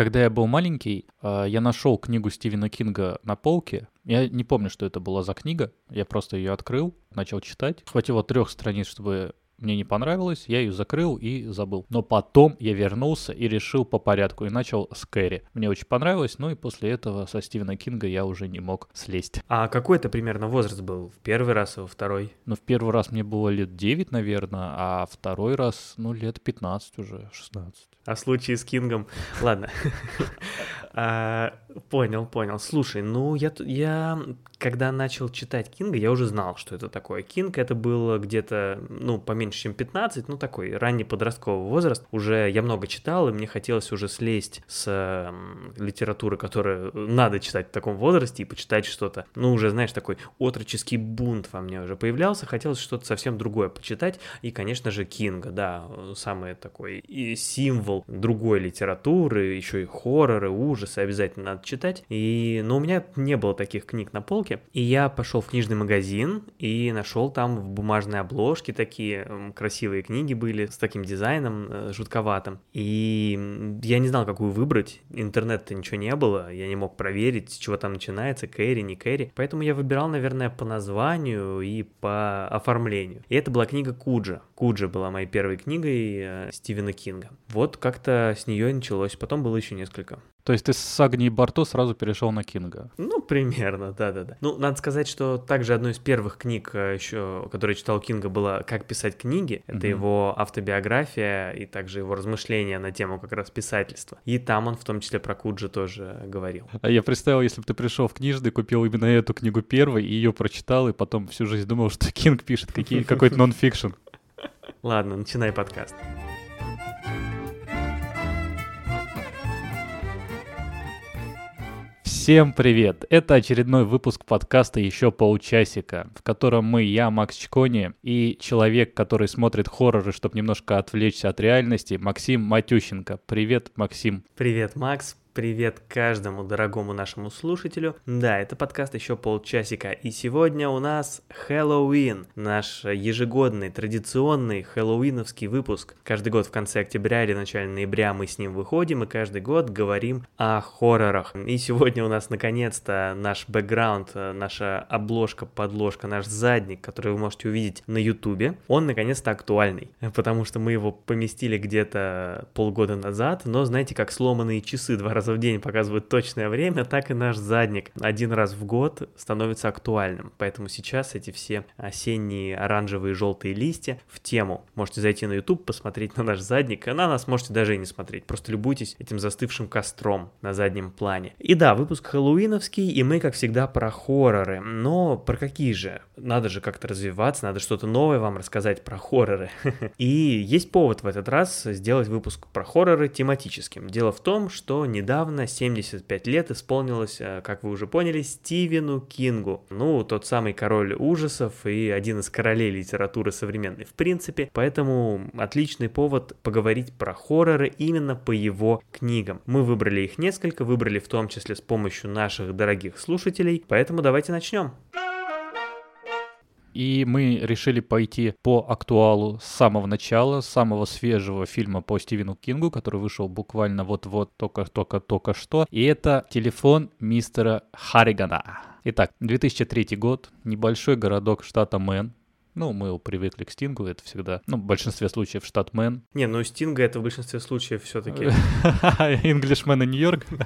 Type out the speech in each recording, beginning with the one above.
Когда я был маленький, э, я нашел книгу Стивена Кинга на полке. Я не помню, что это была за книга. Я просто ее открыл, начал читать. Хватило трех страниц, чтобы мне не понравилось, я ее закрыл и забыл. Но потом я вернулся и решил по порядку и начал с Кэрри. Мне очень понравилось, ну и после этого со Стивена Кинга я уже не мог слезть. А какой это примерно возраст был? В первый раз и во второй? Ну, в первый раз мне было лет 9, наверное, а второй раз, ну, лет 15 уже, 16. А случае с Кингом? Ладно. Понял, понял. Слушай, ну я, я когда начал читать Кинга, я уже знал, что это такое. Кинг это было где-то, ну, поменьше, чем 15, ну, такой ранний подростковый возраст. Уже я много читал, и мне хотелось уже слезть с э, литературы, которую надо читать в таком возрасте, и почитать что-то. Ну, уже, знаешь, такой отроческий бунт во мне уже появлялся, хотелось что-то совсем другое почитать. И, конечно же, Кинга, да, самый такой и символ другой литературы, еще и хорроры, ужасы обязательно надо читать. И, но у меня не было таких книг на полке. И я пошел в книжный магазин и нашел там в бумажной обложке такие красивые книги были с таким дизайном э, жутковатым. И я не знал, какую выбрать. Интернета ничего не было, я не мог проверить, с чего там начинается, Кэрри, не Кэрри. Поэтому я выбирал, наверное, по названию и по оформлению. И это была книга Куджа. Куджа была моей первой книгой э, Стивена Кинга. Вот как-то с нее и началось. Потом было еще несколько. То есть ты с Агнии Барто сразу перешел на Кинга? Ну, примерно, да-да-да. Ну, надо сказать, что также одной из первых книг э, еще, которую читал Кинга, была «Как писать книги». Это mm-hmm. его автобиография и также его размышления на тему как раз писательства. И там он в том числе про Куджо тоже говорил. А я представил, если бы ты пришел в книжный, купил именно эту книгу первой, и ее прочитал, и потом всю жизнь думал, что Кинг пишет какие, какой-то нон-фикшн. Ладно, начинай подкаст. Всем привет! Это очередной выпуск подкаста «Еще полчасика», в котором мы, я, Макс Чкони, и человек, который смотрит хорроры, чтобы немножко отвлечься от реальности, Максим Матющенко. Привет, Максим. Привет, Макс. Привет каждому дорогому нашему слушателю. Да, это подкаст еще полчасика, и сегодня у нас Хэллоуин, наш ежегодный, традиционный хэллоуиновский выпуск. Каждый год в конце октября или начале ноября мы с ним выходим, и каждый год говорим о хоррорах. И сегодня у нас наконец-то наш бэкграунд, наша обложка, подложка, наш задник, который вы можете увидеть на ютубе, он наконец-то актуальный, потому что мы его поместили где-то полгода назад, но знаете, как сломанные часы два раза в день показывают точное время, так и наш задник один раз в год становится актуальным. Поэтому сейчас эти все осенние оранжевые и желтые листья в тему. Можете зайти на YouTube, посмотреть на наш задник, а на нас можете даже и не смотреть. Просто любуйтесь этим застывшим костром на заднем плане. И да, выпуск хэллоуиновский, и мы, как всегда, про хорроры. Но про какие же? Надо же как-то развиваться, надо что-то новое вам рассказать про хорроры. И есть повод в этот раз сделать выпуск про хорроры тематическим. Дело в том, что недавно недавно 75 лет исполнилось, э, как вы уже поняли, Стивену Кингу. Ну, тот самый король ужасов и один из королей литературы современной в принципе. Поэтому отличный повод поговорить про хорроры именно по его книгам. Мы выбрали их несколько, выбрали в том числе с помощью наших дорогих слушателей. Поэтому давайте начнем. И мы решили пойти по актуалу с самого начала, с самого свежего фильма по Стивену Кингу, который вышел буквально вот-вот, только-только-только что. И это телефон мистера Харригана. Итак, 2003 год, небольшой городок штата Мэн, ну, мы привыкли к Стингу, это всегда, ну, в большинстве случаев штатмен. Не, ну Стинга это в большинстве случаев все-таки. Инглишмен и Нью-Йорк?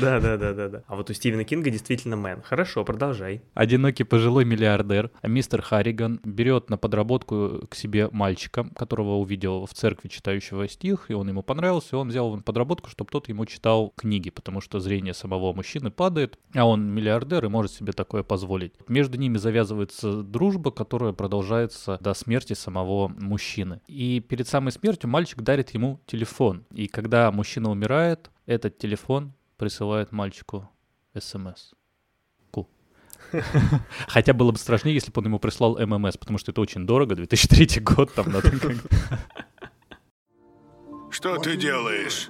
Да, да, да, да, да. А вот у Стивена Кинга действительно мэн. Хорошо, продолжай. Одинокий пожилой миллиардер, мистер Харриган, берет на подработку к себе мальчика, которого увидел в церкви читающего стих, и он ему понравился, и он взял его на подработку, чтобы тот ему читал книги, потому что зрение самого мужчины падает, а он миллиардер и может себе такое позволить. Между ними завязывается дружба, которая продолжается продолжается до смерти самого мужчины. И перед самой смертью мальчик дарит ему телефон. И когда мужчина умирает, этот телефон присылает мальчику смс. Хотя было бы страшнее, если бы он ему прислал ММС, потому что это очень дорого, 2003 год, там надо Что ты делаешь?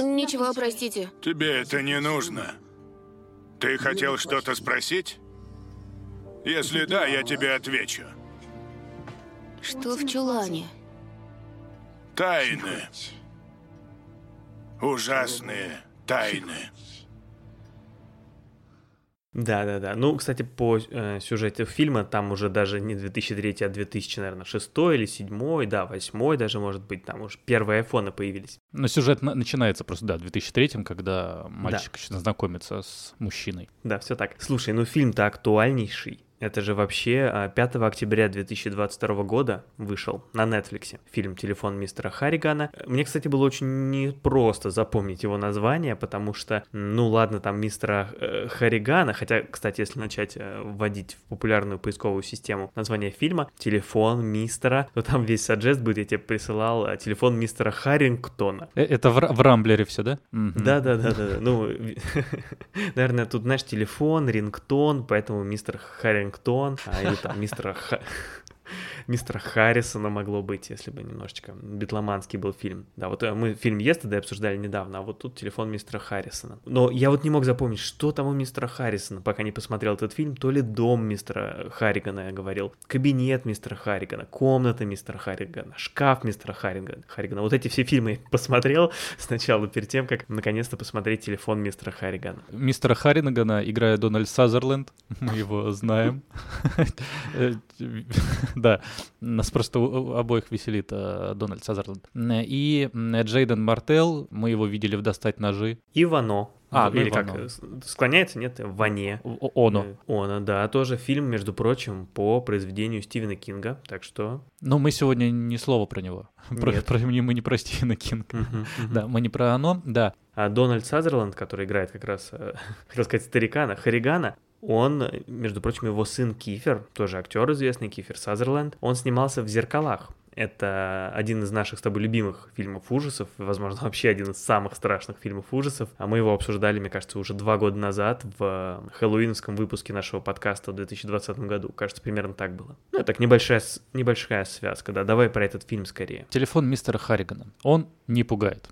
Ничего, простите. Тебе это не нужно. Ты хотел что-то спросить? Если да, я тебе отвечу. Что в чулане? Тайны. ужасные тайны. Да, да, да. Ну, кстати, по э, сюжету фильма там уже даже не 2003, а 2000, наверное, 6 или 7, да, 8 даже, может быть, там уже первые айфоны появились. Но сюжет на- начинается просто, да, в 2003, когда мальчик еще знакомится с мужчиной. Да, все так. Слушай, ну фильм-то актуальнейший. Это же вообще а, 5 октября 2022 года вышел на Netflix фильм «Телефон мистера Харригана». Мне, кстати, было очень непросто запомнить его название, потому что, ну ладно, там мистера э, Харригана, хотя, кстати, если начать э, вводить в популярную поисковую систему название фильма «Телефон мистера», то там весь саджест будет, я тебе присылал э, «Телефон мистера Харрингтона». Э, Это в, в Рамблере все, да? Мгм. Да, да, да, да, да. Ну, наверное, тут, знаешь, телефон, рингтон, поэтому мистер Харрингтон, а, или там мистера мистера Харрисона могло быть, если бы немножечко битломанский был фильм. Да, вот э, мы фильм «Естеды» обсуждали недавно, а вот тут телефон мистера Харрисона. Но я вот не мог запомнить, что там у мистера Харрисона, пока не посмотрел этот фильм. То ли дом мистера Харригана, я говорил, кабинет мистера Харригана, комната мистера Харригана, шкаф мистера Харригана. Харригана. Вот эти все фильмы я посмотрел сначала, перед тем, как наконец-то посмотреть телефон мистера Харригана. Мистера Харринагана играет Дональд Сазерленд, мы его знаем. Э, Да, нас просто обоих веселит э, Дональд Сазерленд. Э, И м, Джейден Мартел, мы его видели в «Достать ножи». Ивано. А, ну, Или как, Ивано. э, с- склоняется, нет, Ване. Оно. Э, Оно, да, тоже фильм, между прочим, по произведению Стивена Кинга, так что... Но мы сегодня ни слова про него. Про, Нет. про- мы не про Стивена Кинга. мгм, мгм. Да, мы не про оно, да. А Дональд Сазерленд, который играет как раз, э, хотел сказать, старикана, Харригана, он, э, между прочим, его сын Кифер, тоже актер известный, Кифер Сазерленд, он снимался в «Зеркалах». Это один из наших с тобой любимых фильмов ужасов, возможно, вообще один из самых страшных фильмов ужасов. А мы его обсуждали, мне кажется, уже два года назад в хэллоуиновском выпуске нашего подкаста в 2020 году. Кажется, примерно так было. Ну, это так небольшая, небольшая связка, да. Давай про этот фильм скорее. Телефон мистера Харригана. Он не пугает.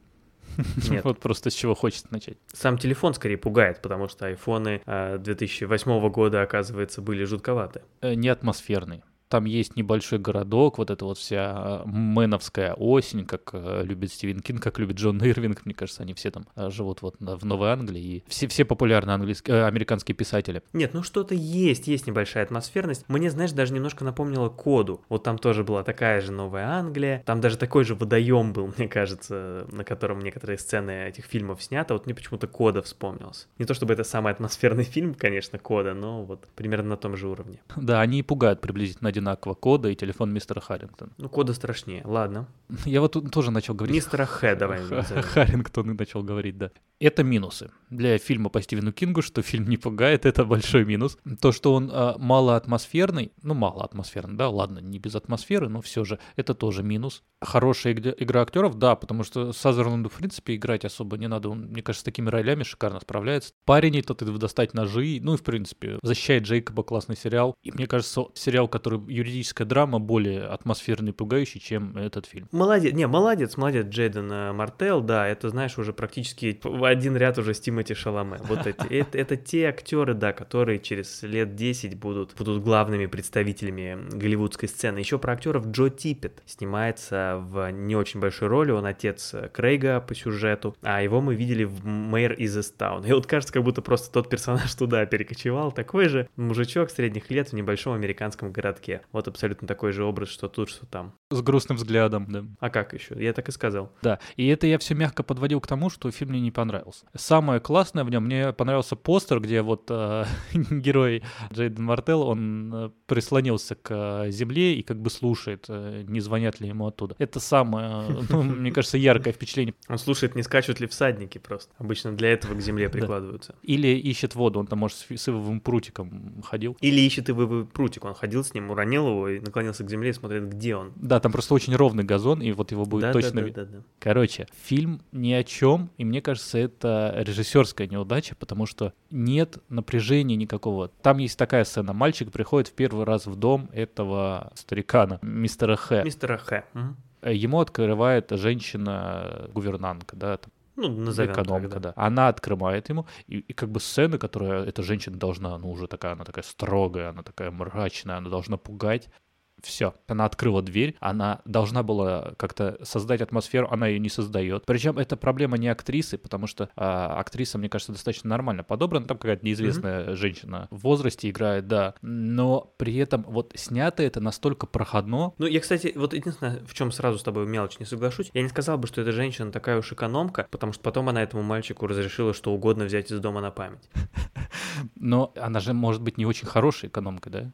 Нет. Вот просто с чего хочется начать. Сам телефон скорее пугает, потому что айфоны э, 2008 года, оказывается, были жутковаты. Э, Не атмосферный. Там есть небольшой городок, вот эта вот вся э, мэновская осень, как э, любит Стивен Кинг, как любит Джон Ирвинг. Мне кажется, они все там э, живут вот в Новой Англии. И все, все популярные английские, э, американские писатели. Нет, ну что-то есть, есть небольшая атмосферность. Мне, знаешь, даже немножко напомнило коду. Вот там тоже была такая же Новая Англия. Там даже такой же водоем был, мне кажется, на котором некоторые сцены этих фильмов сняты. Вот мне почему-то кода вспомнился. Не то чтобы это самый атмосферный фильм, конечно, кода, но вот примерно на том же уровне. Да, они и пугают приблизительно одинаково кода и телефон мистера Харрингтона. Ну, кода страшнее. Ладно. Я вот тут тоже начал говорить. Мистера Х давай. Харрингтон и начал говорить, да. Это минусы. Для фильма по Стивену Кингу, что фильм не пугает, это большой минус. То, что он а, мало атмосферный, ну, мало атмосферный, да, ладно, не без атмосферы, но все же, это тоже минус. Хорошая игра, актеров, да, потому что Сазерленду, в принципе, играть особо не надо. Он, мне кажется, с такими ролями шикарно справляется. Парень этот достать ножи, ну и, в принципе, защищает Джейкоба, классный сериал. И мне кажется, сериал, который юридическая драма, более атмосферный и пугающий, чем этот фильм. Молодец, не, молодец, молодец, Джейден э, Мартел, да, это, знаешь, уже практически в один ряд уже с Тимоти Шаломе. Вот эти, это, это те актеры, да, которые через лет 10 будут, будут главными представителями голливудской сцены. Еще про актеров Джо Типпет снимается в не очень большой роли, он отец э, Крейга по сюжету, а его мы видели в Мэйр из Эстаун. И вот кажется, как будто просто тот персонаж туда перекочевал, такой же мужичок средних лет в небольшом американском городке. Вот абсолютно такой же образ, что тут, что там. С грустным взглядом, да. А как еще? Я так и сказал. Да, и это я все мягко подводил к тому, что фильм мне не понравился. Самое классное в нем, мне понравился постер, где вот э, герой Джейден Мартел, он э, прислонился к э, земле и как бы слушает, э, не звонят ли ему оттуда. Это самое, ну, мне кажется, яркое впечатление. Он слушает, не скачут ли всадники просто. Обычно для этого к земле прикладываются. Или ищет воду, он там, может, с ивовым прутиком ходил. Или ищет и вы прутик. Он ходил с ним, уронил его и наклонился к земле и смотрит, где он. Да, там просто очень ровный газон, и вот его будет да, точно да, да, да, да. Короче, фильм ни о чем, и мне кажется, это режиссерская неудача, потому что нет напряжения никакого. Там есть такая сцена. Мальчик приходит в первый раз в дом этого старикана, мистера Х. Мистера Х. Мгм. Ему открывает женщина-гувернантка, да, там, Ну, назовем так, экономка, да. да. Она открывает ему, и, и как бы сцена, которая эта женщина должна, ну, уже такая, она такая строгая, она такая мрачная, она должна пугать. Все, она открыла дверь, она должна была как-то создать атмосферу, она ее не создает. Причем это проблема не актрисы, потому что а, актриса, мне кажется, достаточно нормально подобрана. Там какая-то неизвестная mm-hmm. женщина в возрасте играет, да. Но при этом вот снято это настолько проходно. Ну, я, кстати, вот единственное, в чем сразу с тобой мелочь не соглашусь, я не сказал бы, что эта женщина такая уж экономка, потому что потом она этому мальчику разрешила что угодно взять из дома на память. Но она же может быть не очень хорошей экономкой, да?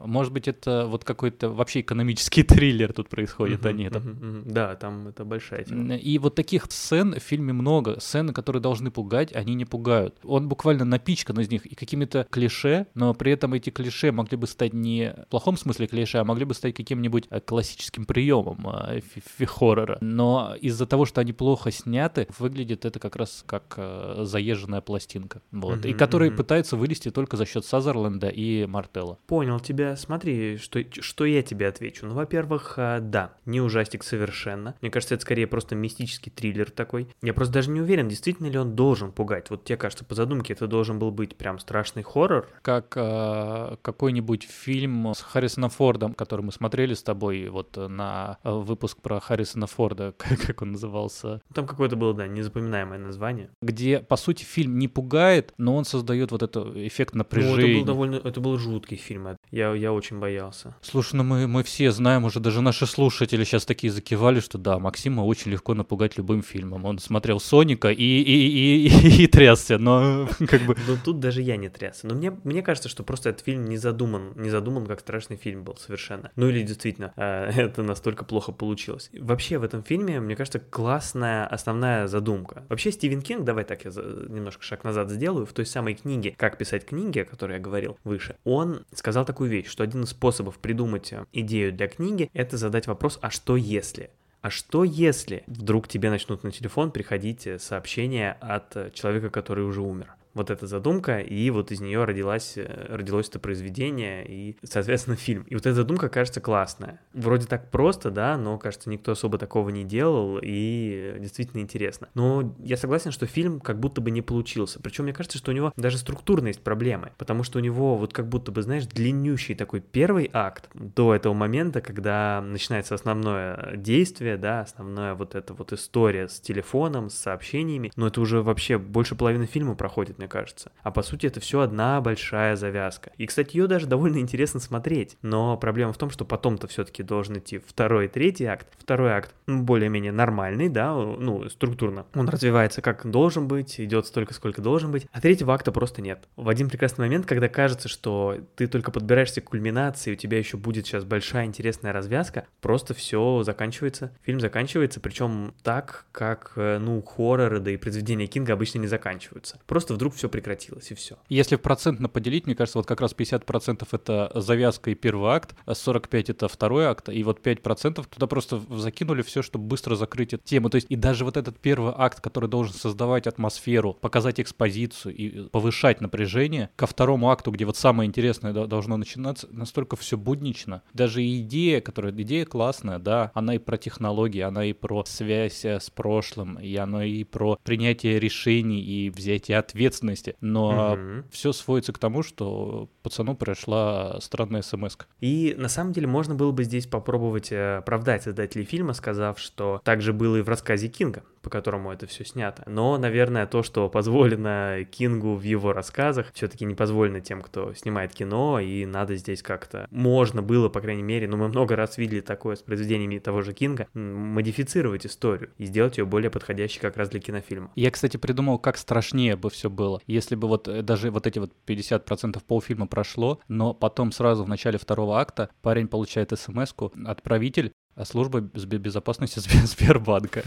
Может быть, это вот какой-то вообще экономический триллер тут происходит, uh-huh, а не это. Uh-huh, uh-huh. Да, там это большая тема. И вот таких сцен в фильме много. Сцены, которые должны пугать, они не пугают. Он буквально напичкан из них и какими-то клише, но при этом эти клише могли бы стать не в плохом смысле клише, а могли бы стать каким-нибудь э, классическим приемом э, хоррора. Но из-за того, что они плохо сняты, выглядит это как раз как э, заезженная пластинка. Вот. Uh-huh, и которые uh-huh. пытаются вылезти только за счет Сазерленда и Мартелла. Понял тебя тебя, смотри, что, что я тебе отвечу. Ну, во-первых, а, да, не ужастик совершенно. Мне кажется, это скорее просто мистический триллер такой. Я просто даже не уверен, действительно ли он должен пугать. Вот тебе кажется, по задумке это должен был быть прям страшный хоррор. Как э, какой-нибудь фильм с Харрисоном Фордом, который мы смотрели с тобой вот на выпуск про Харрисона Форда, как он назывался. Там какое-то было, да, незапоминаемое название. Где, по сути, фильм не пугает, но он создает вот этот эффект напряжения. Ну, это был довольно, это был жуткий фильм. Я я, очень боялся. Слушай, ну мы, мы все знаем, уже даже наши слушатели сейчас такие закивали, что да, Максима очень легко напугать любым фильмом. Он смотрел Соника и, и, и, и, и трясся, но как бы... Но тут даже я не трясся. Но мне, мне кажется, что просто этот фильм не задуман, не задуман как страшный фильм был совершенно. Ну или действительно, э, это настолько плохо получилось. Вообще в этом фильме, мне кажется, классная основная задумка. Вообще Стивен Кинг, давай так я немножко шаг назад сделаю, в той самой книге «Как писать книги», о которой я говорил выше, он сказал такую вещь, что один из способов придумать э, идею для книги — это задать вопрос «а что если?». А что если вдруг тебе начнут на телефон приходить э, сообщения от э, человека, который уже умер? Вот эта задумка, и вот из нее родилась, э, родилось это произведение и, соответственно, фильм. И вот эта задумка кажется классная. Вроде так просто, да, но, кажется, никто особо такого не делал, и действительно интересно. Но я согласен, что фильм как будто бы не получился. Причем мне кажется, что у него даже структурно есть проблемы, потому что у него вот как будто бы, знаешь, длиннющий такой первый акт до этого момента, когда начинается основное действие, да, основная вот эта вот история с телефоном, с сообщениями, но это уже вообще больше половины фильма проходит, мне кажется. А по сути это все одна большая завязка. И, кстати, ее даже довольно интересно смотреть. Но проблема в том, что потом-то все-таки должен идти второй и третий акт. Второй акт более-менее нормальный, да, ну, структурно. Он развивается как должен быть, идет столько, сколько должен быть. А третьего акта просто нет. В один прекрасный момент, когда кажется, что ты только подбираешься к кульминации, у тебя еще будет сейчас большая интересная развязка, просто все заканчивается. Фильм заканчивается, причем так, как, э, ну, хорроры, да и произведения Кинга обычно не заканчиваются. Просто вдруг вдруг все прекратилось, и все. Если процентно поделить, мне кажется, вот как раз 50% это завязка и первый акт, а 45% это второй акт, и вот 5% туда просто закинули все, чтобы быстро закрыть эту тему. То есть и даже вот этот первый акт, который должен создавать атмосферу, показать экспозицию и повышать напряжение, ко второму акту, где вот самое интересное должно начинаться, настолько все буднично. Даже идея, которая идея классная, да, она и про технологии, она и про связь э, с прошлым, и она и про принятие решений и взятие ответственности ответственности, но угу. все сводится к тому, что пацану пришла странная смс. И на самом деле можно было бы здесь попробовать э, оправдать создателей фильма, сказав, что так же было и в рассказе Кинга по которому это все снято. Но, наверное, то, что позволено Кингу в его рассказах, все-таки не позволено тем, кто снимает кино, и надо здесь как-то, можно было, по крайней мере, но мы много раз видели такое с произведениями того же Кинга, модифицировать историю и сделать ее более подходящей как раз для кинофильма. Я, кстати, придумал, как страшнее бы все было, если бы вот э, даже вот эти вот 50% полфильма прошло, но потом сразу в начале второго акта парень получает смс отправитель а служба безопасности Сбербанка.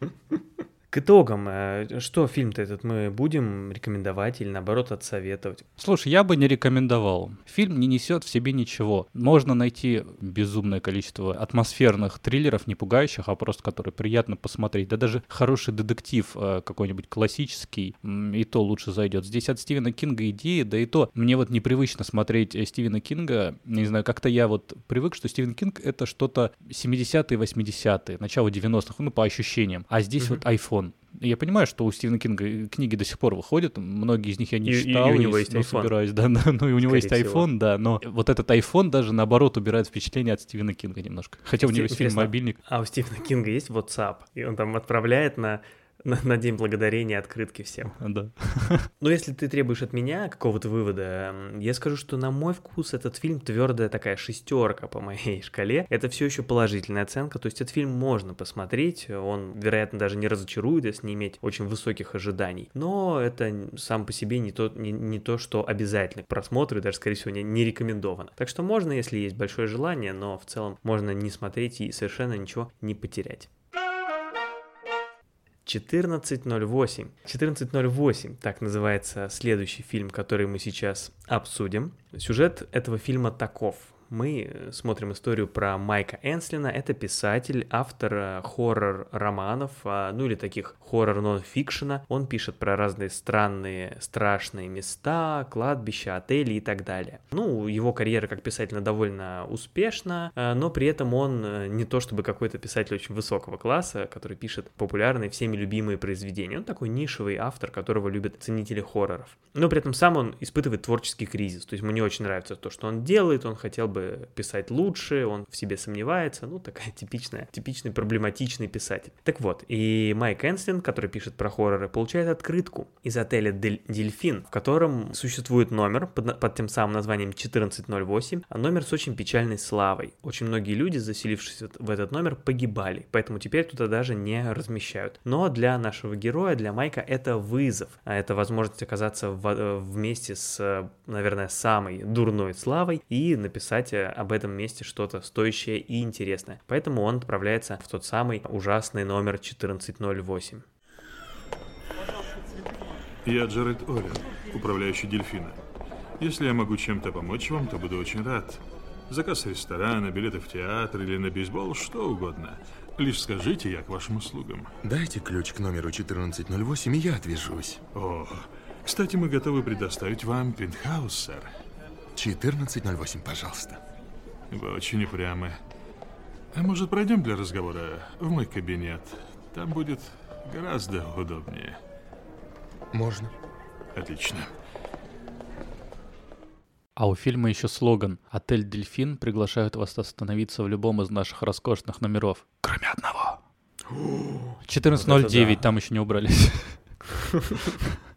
К итогам, э, что фильм-то этот мы будем рекомендовать или наоборот отсоветовать? Слушай, я бы не рекомендовал. Фильм не несет в себе ничего. Можно найти безумное количество атмосферных триллеров, не пугающих, а просто которые приятно посмотреть. Да даже хороший детектив э, какой-нибудь классический, и то лучше зайдет. Здесь от Стивена Кинга идеи, да и то мне вот непривычно смотреть э, Стивена Кинга. Не знаю, как-то я вот привык, что Стивен Кинг это что-то 70-е, 80-е, начало 90-х, ну по ощущениям. А здесь mm-hmm. вот iPhone. Я понимаю, что у Стивена Кинга книги до сих пор выходят, многие из них я не И- и- и читал, у него и, есть ну, iPhone. собираюсь, да, да, ну и у него Скорее есть всего. iPhone, да, но вот этот iPhone даже наоборот убирает впечатление от Стивена Кинга немножко. Хотя у него есть фильм. «Мобильник». А у Стивена Кинга есть WhatsApp, и он там отправляет на, на, День Благодарения открытки всем. Да. Но если ты требуешь от меня какого-то вывода, я скажу, что на мой вкус этот фильм твердая такая шестерка по моей шкале. Это все еще положительная оценка, то есть этот фильм можно посмотреть, он, вероятно, даже не разочарует, если не иметь очень высоких ожиданий. Но это сам по себе не то, не, не то что обязательно к просмотру, и даже, скорее всего, не, не рекомендовано. Так что можно, если есть большое желание, но в целом можно не смотреть и совершенно ничего не потерять. 14.08. 14.08, так называется следующий фильм, который мы сейчас обсудим. Сюжет этого фильма таков. Мы смотрим историю про Майка Энслина. Это писатель, автор э, хоррор-романов, а, ну или таких хоррор-нон-фикшена. Он пишет про разные странные, страшные места, кладбища, отели и так далее. Ну, его карьера как писателя довольно успешна, э, но при этом он э, не то чтобы какой-то писатель очень высокого класса, который пишет популярные, всеми любимые произведения. Он такой нишевый автор, которого любят ценители хорроров. Но при этом сам он испытывает творческий кризис. То есть ему не очень нравится то, что он делает, он хотел бы писать лучше, он в себе сомневается. Ну, такая типичная, типичный проблематичный писатель. Так вот, и Майк Энслин, который пишет про хорроры, получает открытку из отеля Дель- Дельфин, в котором существует номер под, под тем самым названием 1408, а номер с очень печальной славой. Очень многие люди, заселившись в этот номер, погибали, поэтому теперь туда даже не размещают. Но для нашего героя, для Майка, это вызов, а это возможность оказаться в- э, вместе с, э, наверное, самой дурной славой и написать э, об этом месте что-то стоящее и интересное. Поэтому он отправляется в тот самый ужасный номер 1408. Я Джаред Орен, управляющий дельфина. Если я могу чем-то помочь вам, то буду очень рад. Заказ ресторана, билеты в театр или на бейсбол, что угодно. Лишь скажите, я к вашим услугам. Дайте ключ к номеру 1408, и я отвяжусь. О, кстати, мы готовы предоставить вам пентхаус, сэр. 1408, пожалуйста. Вы очень упрямы. А может, пройдем для разговора в мой кабинет? Там будет гораздо удобнее. Можно. Отлично. А у фильма еще слоган «Отель Дельфин приглашают вас остановиться в любом из наших роскошных номеров, кроме одного». 14.09, Вот да. там еще не убрались.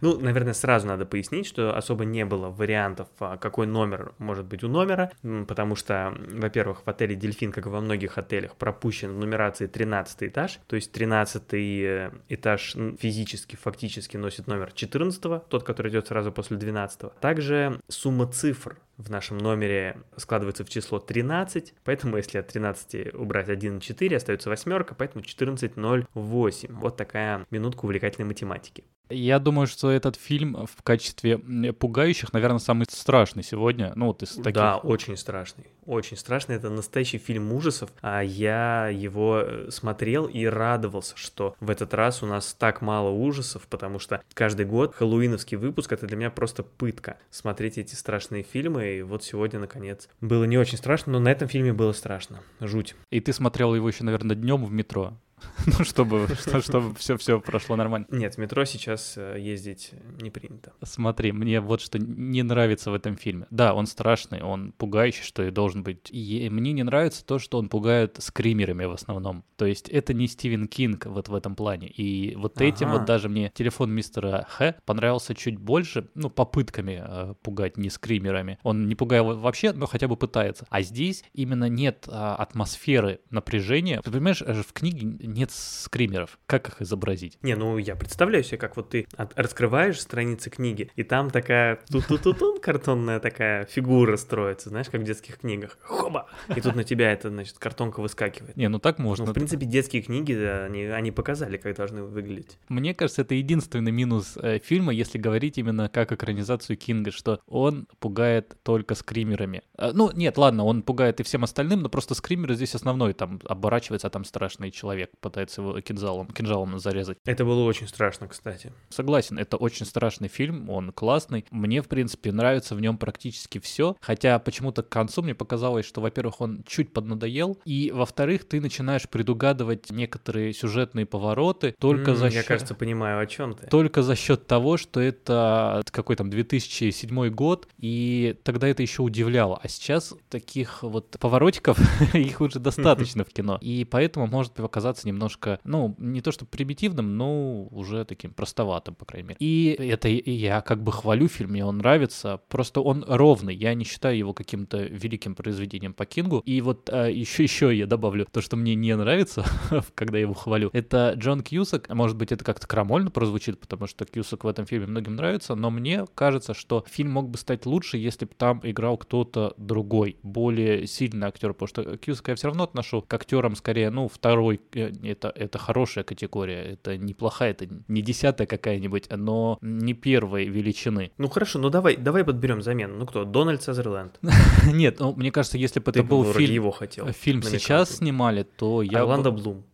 Ну, наверное, сразу надо пояснить, что особо не было вариантов, а, какой номер может быть у номера, потому что, во-первых, в отеле «Дельфин», как и во многих отелях, пропущен в нумерации 13 этаж, то есть 13 э, этаж физически, фактически носит номер 14, тот, который идет сразу после 12. Также сумма цифр в нашем номере складывается в число 13, поэтому если от 13 убрать 1 и 4, остается восьмерка, поэтому 14.08. Вот такая минутка увлекательной математики. Я думаю, что этот фильм в качестве пугающих, наверное, самый страшный сегодня. Ну, вот из таких. Да, очень страшный. Очень страшный. Это настоящий фильм ужасов. А я его э, смотрел и радовался, что в этот раз у нас так мало ужасов, потому что каждый год хэллоуиновский выпуск это для меня просто пытка. Смотреть эти страшные фильмы. И вот сегодня, наконец, было не очень страшно, но на этом фильме было страшно. Жуть. И ты смотрел его еще, наверное, днем в метро. Ну, чтобы, что- чтобы все-все прошло нормально. Нет, в метро сейчас э, ездить не принято. Смотри, мне вот что не нравится в этом фильме. Да, он страшный, он пугающий, что и должен быть. И мне не нравится то, что он пугает скримерами в основном. То есть это не Стивен Кинг вот в этом плане. И вот этим Ага. вот даже мне телефон мистера Х понравился чуть больше, ну, попытками э, пугать, не скримерами. Он не пугает во- вообще, но хотя бы пытается. А здесь именно нет а, атмосферы напряжения. Ты понимаешь, э, в книге нет скримеров. Как их изобразить? Не, ну я представляю себе, как вот ты от- раскрываешь страницы книги, и там такая ту-ту-ту-тун картонная такая фигура строится, знаешь, как в детских книгах. Хоба! И тут на тебя эта, значит, картонка выскакивает. Не, ну так Ну, можно. в принципе, детские книги, да, они, они показали, как должны выглядеть. Мне кажется, это единственный минус э, фильма, если говорить именно как экранизацию Кинга, что он пугает только скримерами. Э, ну, нет, ладно, он пугает и всем остальным, но просто скримеры здесь основной, там оборачивается, а там страшный человек. Пытается его кинжалом, кинжалом зарезать. Это было очень страшно, кстати. Согласен, это очень страшный фильм, он классный. Мне, в принципе, нравится в нем практически все, хотя почему-то к концу мне показалось, что, во-первых, он чуть поднадоел, и, во-вторых, ты начинаешь предугадывать некоторые сюжетные повороты только М, за Я, счет... кажется, понимаю, о чем ты. Только за счет того, что это какой там 2007 год, и тогда это еще удивляло. А сейчас таких вот поворотиков, их уже достаточно в кино. И поэтому может показаться немножко, ну, не то что примитивным, но уже таким простоватым, по крайней мере. И это я как бы хвалю фильм, мне он нравится. Просто он ровный. Я не считаю его каким-то великим произведением по Кингу. И вот еще, еще я добавлю то, что мне не нравится, когда я его хвалю. Это Джон Кьюсак. Может быть, это как-то крамольно прозвучит, потому что Кьюсак в этом фильме многим нравится, но мне кажется, что фильм мог бы стать лучше, если бы там играл кто-то другой, более сильный актер, потому что Кьюсака я все равно отношу к актерам скорее, ну, второй, э, это, это хорошая категория, это неплохая, это не десятая какая-нибудь, но не первой величины. Ну хорошо, ну давай, давай подберем замену. Ну кто? Дональд Сазерленд. Нет, ну, мне кажется, если бы это был фильм, его хотел. фильм сейчас снимали, то я Орландо Блум.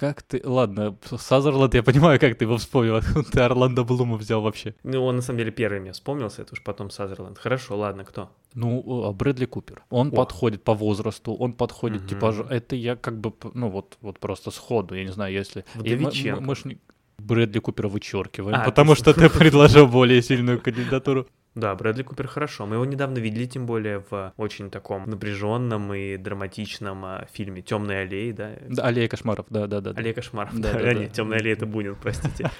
Как ты... Ладно, Сазерленд, я понимаю, как ты его вспомнил. Ты Орландо Блума взял вообще? Ну, он на самом деле первый мне вспомнился, это уж потом Сазерленд. Хорошо, ладно, кто? Ну, а Брэдли Купер. Он О. подходит по возрасту, он подходит Мгм. типажу. Это я как бы, ну вот, вот просто сходу, я не знаю, если... Мы- Вдовиченко. мы, мы ж не- Брэдли Купера вычеркиваем, А, потому ты- что ты предложил более сильную кандидатуру. Да, Брэдли Купер хорошо. Мы его недавно видели, тем более в очень таком напряженном и драматичном а, фильме Темные аллеи, да? Да, Аллея кошмаров, да-да-да. Аллея кошмаров. Да, Да, да, да. нет, Темная аллея это Бунин, простите.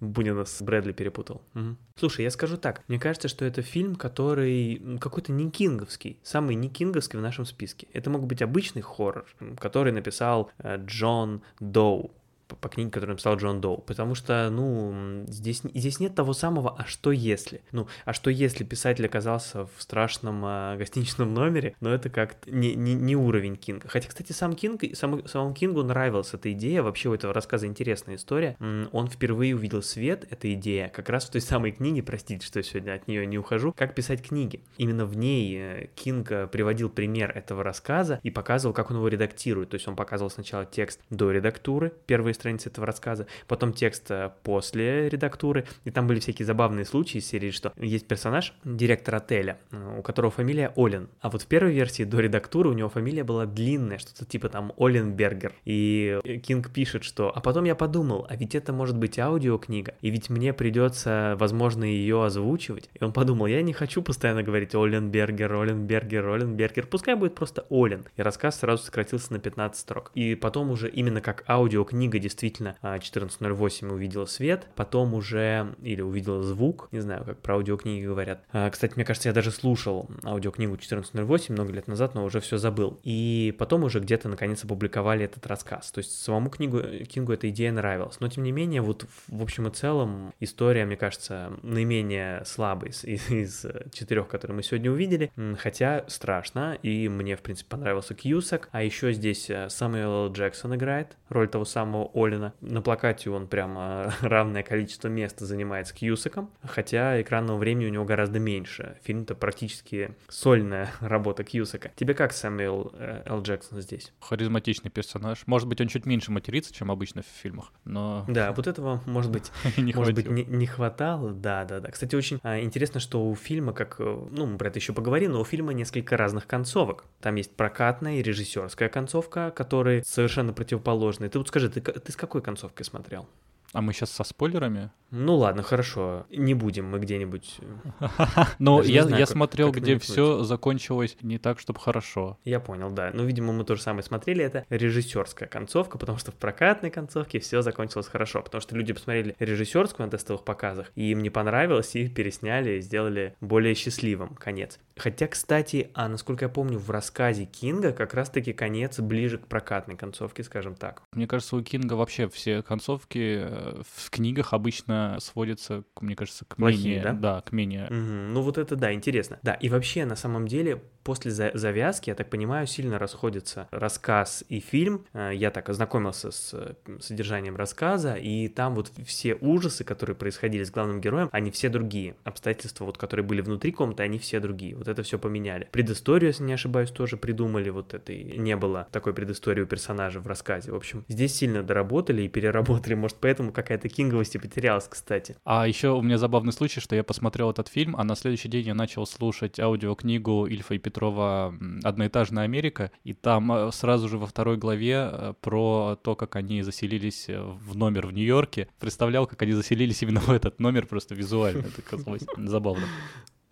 Бунина с Брэдли перепутал. Мгм. Слушай, я скажу так. Мне кажется, что это фильм, который какой-то не кинговский. Самый не кинговский в нашем списке. Это мог быть обычный хоррор, который написал э, Джон Доу по- по книге, которую написал Джон Доу. Потому что, ну, здесь, здесь нет того самого «а что если?». Ну, а что если писатель оказался в страшном а, гостиничном номере? Но это как-то не, не, не уровень Кинга. Хотя, кстати, сам Кинг, самому, самому Кингу нравилась эта идея. Вообще у этого рассказа интересная история. Он впервые увидел свет, эта идея, как раз в той самой книге, простите, что я сегодня от нее не ухожу, как писать книги. Именно в ней э, Кинг э, приводил пример этого рассказа и показывал, как он его редактирует. То есть он показывал сначала текст до редактуры, первые страницы этого рассказа, потом текст э, после редактуры, и там были всякие забавные случаи из серии, что есть персонаж, директор отеля, э, у которого фамилия Олен, а вот в первой версии до редактуры у него фамилия была длинная, что-то типа там Оленбергер, и э, Кинг пишет, что «А потом я подумал, а ведь это может быть аудиокнига, и ведь мне придется, возможно, ее озвучивать». И он подумал, я не хочу постоянно говорить Оленбергер, Оленбергер, Оленбергер, пускай будет просто Олен. И рассказ сразу сократился на 15 строк. И потом уже именно как аудиокнига действительно а, 14.08 увидела свет, потом уже, или увидела звук, не знаю, как про аудиокниги говорят. А, Кстати, мне кажется, я даже слушал аудиокнигу 14.08 много лет назад, но уже все забыл. И потом уже где-то наконец опубликовали этот рассказ. То есть самому книгу, Кингу эта идея нравилась. Но тем не менее, вот в общем и целом история, мне кажется, наименее слабой из, из- из четырех, которые мы сегодня увидели. Хотя страшно, и мне, в принципе, понравился Кьюсак. А еще здесь э, Самуэл. Джексон играет роль того самого Олина. На плакате он прямо равное количество места занимает с Кьюсаком, хотя экранного времени у него гораздо меньше. Фильм-то практически сольная работа Кьюсака. Тебе как Самуэл э, Л. Джексон здесь? Харизматичный персонаж. Может быть, он чуть меньше матерится, чем обычно в фильмах, но Да, вот этого, может быть, не Может быть, не, не хватало, да, да, да. Кстати, очень а, интересно, что у фильма, как, э, ну, мы про это еще поговорим, но у фильма несколько разных концовок. Там есть прокатная и режиссерская концовка, которые совершенно противоположные. Ты вот скажи, ты, к- ты с какой концовкой смотрел? А мы сейчас со спойлерами? Ну ладно, хорошо, не будем мы где-нибудь. э, Но не я, знаю, я как- смотрел, как где все закончилось не так, чтобы хорошо. Я понял, да. Ну, видимо, мы тоже самое смотрели. Это режиссерская концовка, потому что в прокатной концовке все закончилось хорошо. Потому что люди посмотрели режиссерскую на тестовых показах, и им не понравилось, и их пересняли и сделали более счастливым конец. Хотя, кстати, а насколько я помню, в рассказе Кинга как раз-таки конец ближе к прокатной концовке, скажем так. Мне кажется, у Кинга вообще все концовки э, в книгах обычно сводятся, мне кажется, к Плохие, менее... да? к менее... Мгм. Ну вот это да, интересно. Да, и вообще, на самом деле, после за- завязки, я так понимаю, сильно расходятся рассказ и фильм. Э, я так ознакомился с содержанием рассказа, и там вот все ужасы, которые происходили с главным героем, они все другие. Обстоятельства, вот, которые были внутри комнаты, они все другие. Вот это все поменяли. Предысторию, если не ошибаюсь, тоже придумали. Вот это и не было такой предыстории у персонажа в рассказе. В общем, здесь сильно доработали и переработали. Может, поэтому какая-то кинговость и потерялась, кстати. А еще у меня забавный случай, что я посмотрел этот фильм, а на следующий день я начал слушать аудиокнигу Ильфа и Петрова «Одноэтажная Америка», и там э, сразу же во второй главе э, про то, как они заселились э, в номер в Нью-Йорке. Представлял, как они заселились именно в этот номер, просто визуально. Это казалось забавно.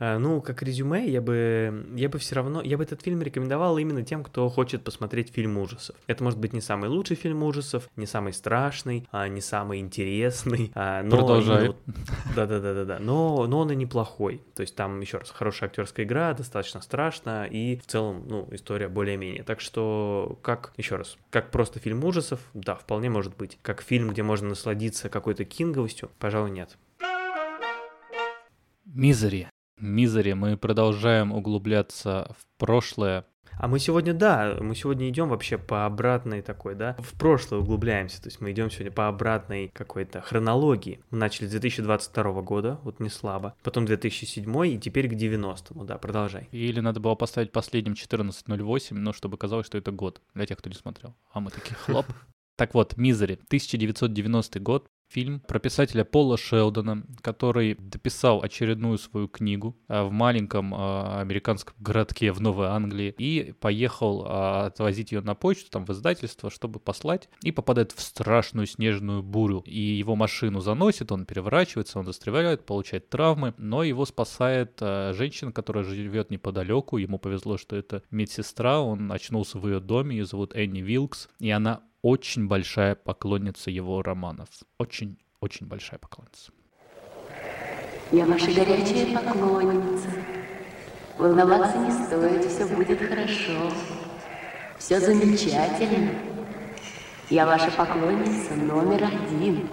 А, ну, как резюме, я бы, я бы все равно, я бы этот фильм рекомендовал именно тем, кто хочет посмотреть фильм ужасов. Это может быть не самый лучший фильм ужасов, не самый страшный, а не самый интересный. А, но Продолжай. Да-да-да-да-да. Но, но он и неплохой. То есть там, еще раз, хорошая актерская игра, достаточно страшно, и в целом, ну, история более-менее. Так что, как, еще раз, как просто фильм ужасов, да, вполне может быть. Как фильм, где можно насладиться какой-то кинговостью, пожалуй, нет. Мизери. Мизери. Мы продолжаем углубляться в прошлое. А мы сегодня, да, мы сегодня идем вообще по обратной такой, да, в прошлое углубляемся, то есть мы идем сегодня по обратной какой-то хронологии. Мы начали с 2022 года, вот не слабо, потом 2007 и теперь к 90-му, да, продолжай. Или надо было поставить последним 14.08, но чтобы казалось, что это год, для тех, кто не смотрел. А мы такие, хлоп. Так вот, Мизери, 1990 год, фильм про писателя Пола Шелдона, который дописал очередную свою книгу а, в маленьком а, американском городке в Новой Англии и поехал а, отвозить ее на почту, там в издательство, чтобы послать, и попадает в страшную снежную бурю. И его машину заносит, он переворачивается, он застревает, получает травмы, но его спасает женщина, которая живет неподалеку. Ему повезло, что это медсестра, он очнулся в ее доме, ее зовут Энни Вилкс, и она очень большая поклонница его романов. Очень-очень большая поклонница. Я ваша горячая поклонница. Волноваться не стоит, все будет хорошо. Все замечательно. Я ваша поклонница номер один.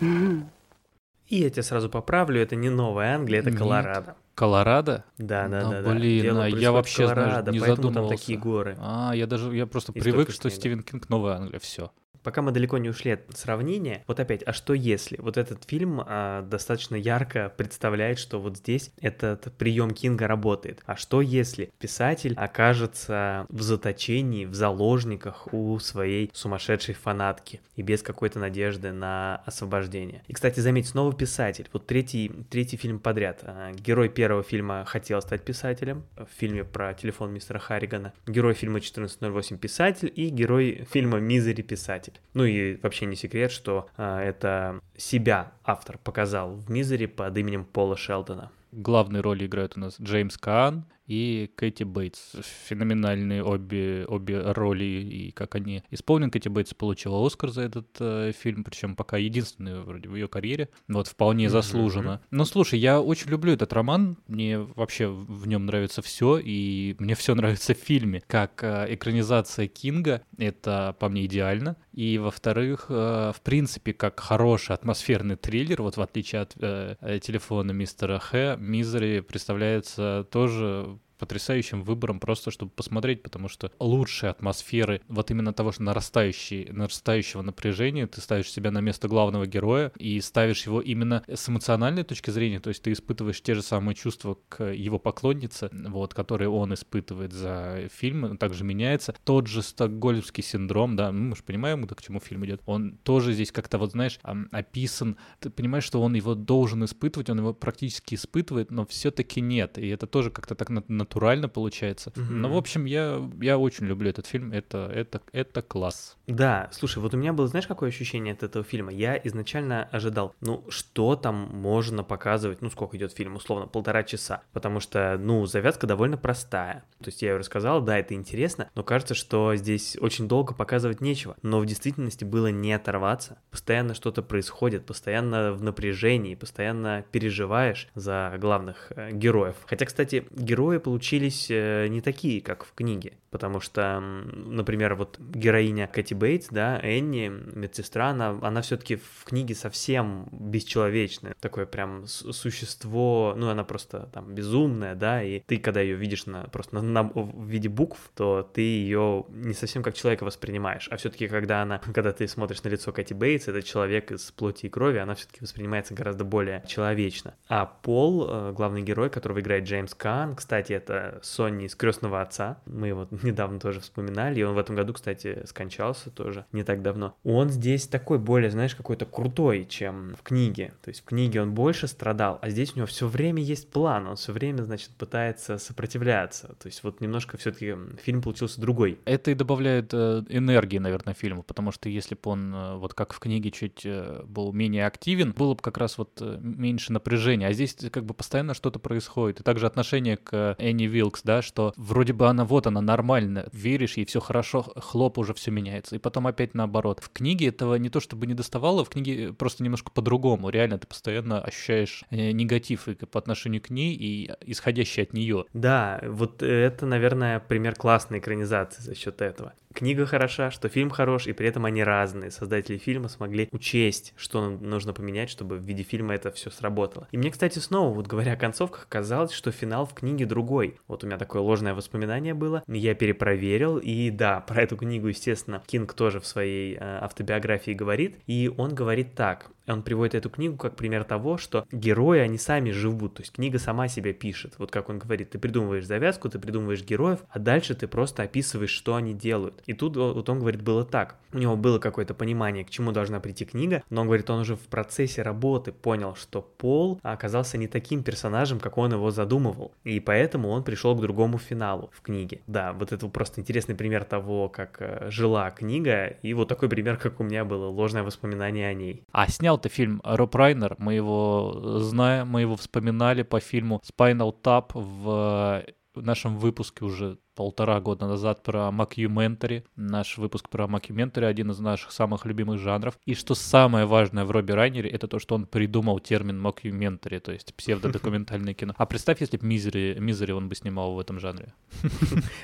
И я тебя сразу поправлю, это не Новая Англия, это Нет. Колорадо. Колорадо? Да, да, Ну, да. да. блин, Дело а я вообще, Колорадо, не поэтому задумывался. там такие горы. А, я даже, я просто И привык, что. Стивен Кинг Новая Англия, все. Пока мы далеко не ушли от сравнения, вот опять, а что если? Вот этот фильм а, достаточно ярко представляет, что вот здесь этот прием Кинга работает. А что если писатель окажется в заточении, в заложниках у своей сумасшедшей фанатки и без какой-то надежды на освобождение? И, кстати, заметь, снова писатель. Вот третий, третий фильм подряд. А, Герой первого фильма хотел стать писателем в фильме про телефон мистера Харригана. Герой фильма 1408 писатель и герой фильма Мизери писатель. Ну и вообще не секрет, что а, это себя автор показал в Мизери под именем Пола Шелдона. Главные роли играют у нас Джеймс Каан и Кэти Бейтс. Феноменальные обе, обе роли, и как они исполнены. Кэти Бейтс получила Оскар за этот э, фильм, причем пока единственный вроде в ее карьере. Вот, вполне заслуженно. Но слушай, я очень люблю этот роман, мне вообще в нем нравится все, и мне все нравится в фильме. Как э, экранизация Кинга, это по мне идеально. И, во-вторых, э, в принципе, как хороший атмосферный триллер, вот в отличие от э, э, телефона мистера Х, Мизери представляется тоже потрясающим выбором просто, чтобы посмотреть, потому что лучшие атмосферы вот именно того, что нарастающий, нарастающего напряжения, ты ставишь себя на место главного героя и ставишь его именно с эмоциональной точки зрения, то есть ты испытываешь те же самые чувства к его поклоннице, вот, которые он испытывает за фильм, также меняется. Тот же стокгольмский синдром, да, ну, мы же понимаем, к чему фильм идет, он тоже здесь как-то вот, знаешь, описан, ты понимаешь, что он его должен испытывать, он его практически испытывает, но все-таки нет, и это тоже как-то так на- натурально получается. Мгм. Ну, в общем, я, я очень люблю этот фильм, это, это, это класс. Да, слушай, вот у меня было, знаешь, какое ощущение от этого фильма? Я изначально ожидал, ну, что там можно показывать, ну, сколько идет фильм, условно, полтора часа, потому что, ну, завязка довольно простая. То есть я ее рассказал, да, это интересно, но кажется, что здесь очень долго показывать нечего. Но в действительности было не оторваться. Постоянно что-то происходит, постоянно в напряжении, постоянно переживаешь за главных э, героев. Хотя, кстати, герои получились э, не такие, как в книге, потому что, например, вот героиня Кэти Кэти Бейтс, да, Энни, медсестра, она, она все-таки в книге совсем бесчеловечная. Такое прям существо, ну, она просто там безумная, да, и ты, когда ее видишь на, просто на, на, в виде букв, то ты ее не совсем как человека воспринимаешь. А все-таки, когда она, когда ты смотришь на лицо Кэти Бейтс, это человек из плоти и крови, она все-таки воспринимается гораздо более человечно. А Пол, э, главный герой, которого играет Джеймс Кан, кстати, это Сонни из крестного отца. Мы его недавно тоже вспоминали, и он в этом году, кстати, скончался тоже не так давно. Он здесь такой более, знаешь, какой-то крутой, чем в книге. То есть в книге он больше страдал, а здесь у него все время есть план, он все время, значит, пытается сопротивляться. То есть вот немножко все-таки фильм получился другой. Это и добавляет э, энергии, наверное, фильму, потому что если бы он, э, вот как в книге, чуть э, был менее активен, было бы как раз вот меньше напряжения, а здесь как бы постоянно что-то происходит. И также отношение к Энни Вилкс, да, что вроде бы она вот она нормально, веришь ей, все хорошо, хлоп, уже все меняется. И потом опять наоборот. В книге этого не то чтобы не доставало, в книге просто немножко по-другому. Реально ты постоянно ощущаешь э, негатив по отношению к ней и исходящий от нее. Да, вот это, наверное, пример классной экранизации за счет этого книга хороша, что фильм хорош, и при этом они разные. Создатели фильма смогли учесть, что нужно поменять, чтобы в виде фильма это все сработало. И мне, кстати, снова, вот говоря о концовках, казалось, что финал в книге другой. Вот у меня такое ложное воспоминание было, я перепроверил, и да, про эту книгу, естественно, Кинг тоже в своей э, автобиографии говорит, и он говорит так, он приводит эту книгу как пример того, что герои, они сами живут, то есть книга сама себя пишет. Вот как он говорит, ты придумываешь завязку, ты придумываешь героев, а дальше ты просто описываешь, что они делают. И тут вот он говорит, было так. У него было какое-то понимание, к чему должна прийти книга, но он говорит, он уже в процессе работы понял, что Пол оказался не таким персонажем, как он его задумывал. И поэтому он пришел к другому финалу в книге. Да, вот это просто интересный пример того, как э, жила книга, и вот такой пример, как у меня было ложное воспоминание о ней. А снял-то фильм Роб Райнер, мы его знаем, мы его вспоминали по фильму Spinal Tap в нашем выпуске уже полтора года назад про Макюментари. Наш выпуск про Макюментари один из наших самых любимых жанров. И что самое важное в Робби Райнере, это то, что он придумал термин Макюментари, то есть псевдодокументальное кино. А представь, если бы Мизери, Мизери он бы снимал в этом жанре.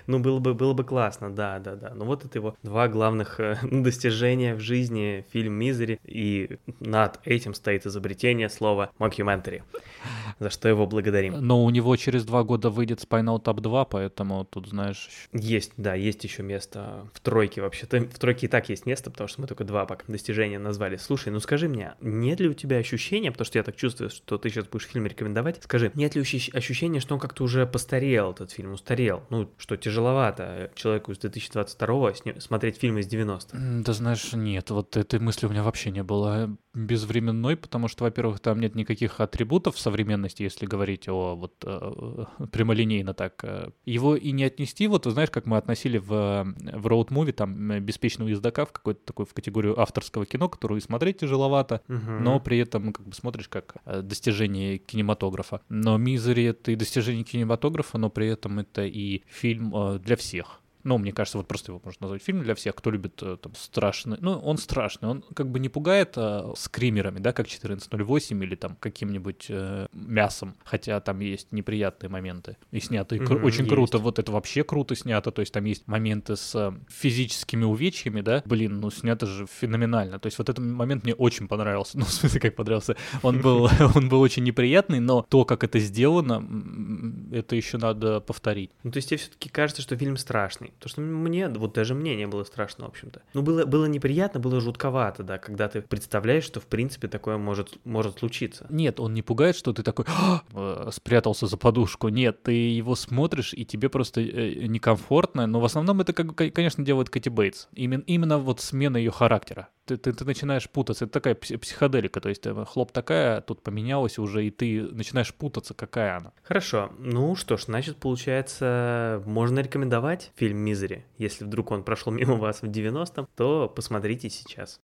Ну, было бы, было бы классно, да, да, да. Ну, вот это его два главных э, достижения в жизни, фильм Мизери, и над этим стоит изобретение слова Макюментари, за что его благодарим. Но у него через два года выйдет Spinal Tap 2, поэтому тут, знаешь, знаешь. Есть, да, есть еще место в тройке вообще-то. В тройке и так есть место, потому что мы только два пока достижения назвали. Слушай, ну скажи мне, нет ли у тебя ощущения, потому что я так чувствую, что ты сейчас будешь фильм рекомендовать, скажи, нет ли ощущения, что он как-то уже постарел, этот фильм, устарел? Ну, что тяжеловато человеку из 2022 смотреть фильм из 90-х? Да знаешь, нет, вот этой мысли у меня вообще не было безвременной, потому что, во-первых, там нет никаких атрибутов современности, если говорить о вот э, прямолинейно так. Э, его и не отнести, вот знаешь, как мы относили в, в роуд-муви, там, «Беспечного ездака» в какой-то такой в категорию авторского кино, которую и смотреть тяжеловато, угу. но при этом как бы смотришь как э, достижение кинематографа. Но «Мизери» — это и достижение кинематографа, но при этом это и фильм э, для всех. Ну, мне кажется, вот просто его можно назвать фильм для всех, кто любит э, там страшный. Ну, он страшный, он как бы не пугает а, скримерами, да, как 1408 или там каким-нибудь э, мясом, хотя там есть неприятные моменты. И снято mm-hmm, очень есть. круто, вот это вообще круто снято, то есть там есть моменты с э, физическими увечьями, да, блин, ну снято же феноменально. То есть вот этот момент мне очень понравился, ну, в смысле, как понравился. Он был, он был очень неприятный, но то, как это сделано, это еще надо повторить. Ну, то есть тебе все-таки кажется, что фильм страшный? Потому что мне, вот даже мне не было страшно, в общем-то. Ну, было, было неприятно, было жутковато, да, когда ты представляешь, что, в принципе, такое может, может случиться. Нет, он не пугает, что ты такой «А!» спрятался за подушку. Нет, ты его смотришь, и тебе просто э, некомфортно. Но в основном это, конечно, делает Кэти Бейтс. Именно, именно вот смена ее характера ты, ты, ты начинаешь путаться. Это такая психоделика, то есть э, хлоп такая, тут поменялась уже, и ты начинаешь путаться, какая она. Хорошо, ну что ж, значит, получается, можно рекомендовать фильм «Мизери». Если вдруг он прошел мимо вас в 90-м, то посмотрите сейчас.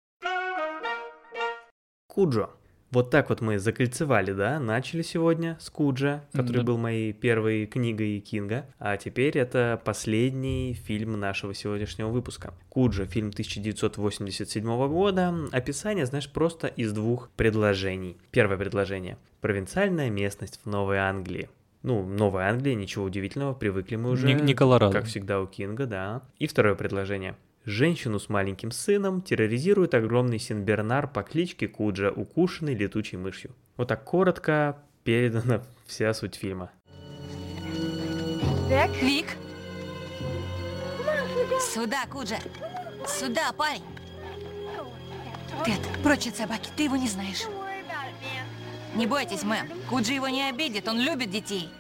Куджо. Вот так вот мы закольцевали, да, начали сегодня с Куджа, который да. был моей первой книгой Кинга, а теперь это последний фильм нашего сегодняшнего выпуска. Куджа, фильм 1987 года, описание, знаешь, просто из двух предложений. Первое предложение. Провинциальная местность в Новой Англии. Ну, Новая Англия, ничего удивительного, привыкли мы уже. Не, не Колорадо. Как всегда у Кинга, да. И второе предложение. Женщину с маленьким сыном терроризирует огромный синбернар по кличке Куджа, укушенный летучей мышью. Вот так коротко передана вся суть фильма. Вик? Сюда, Куджа. Сюда, парень. Тед, прочь от собаки, ты его не знаешь. Не бойтесь, мэм. Куджи его не обидит, он любит детей.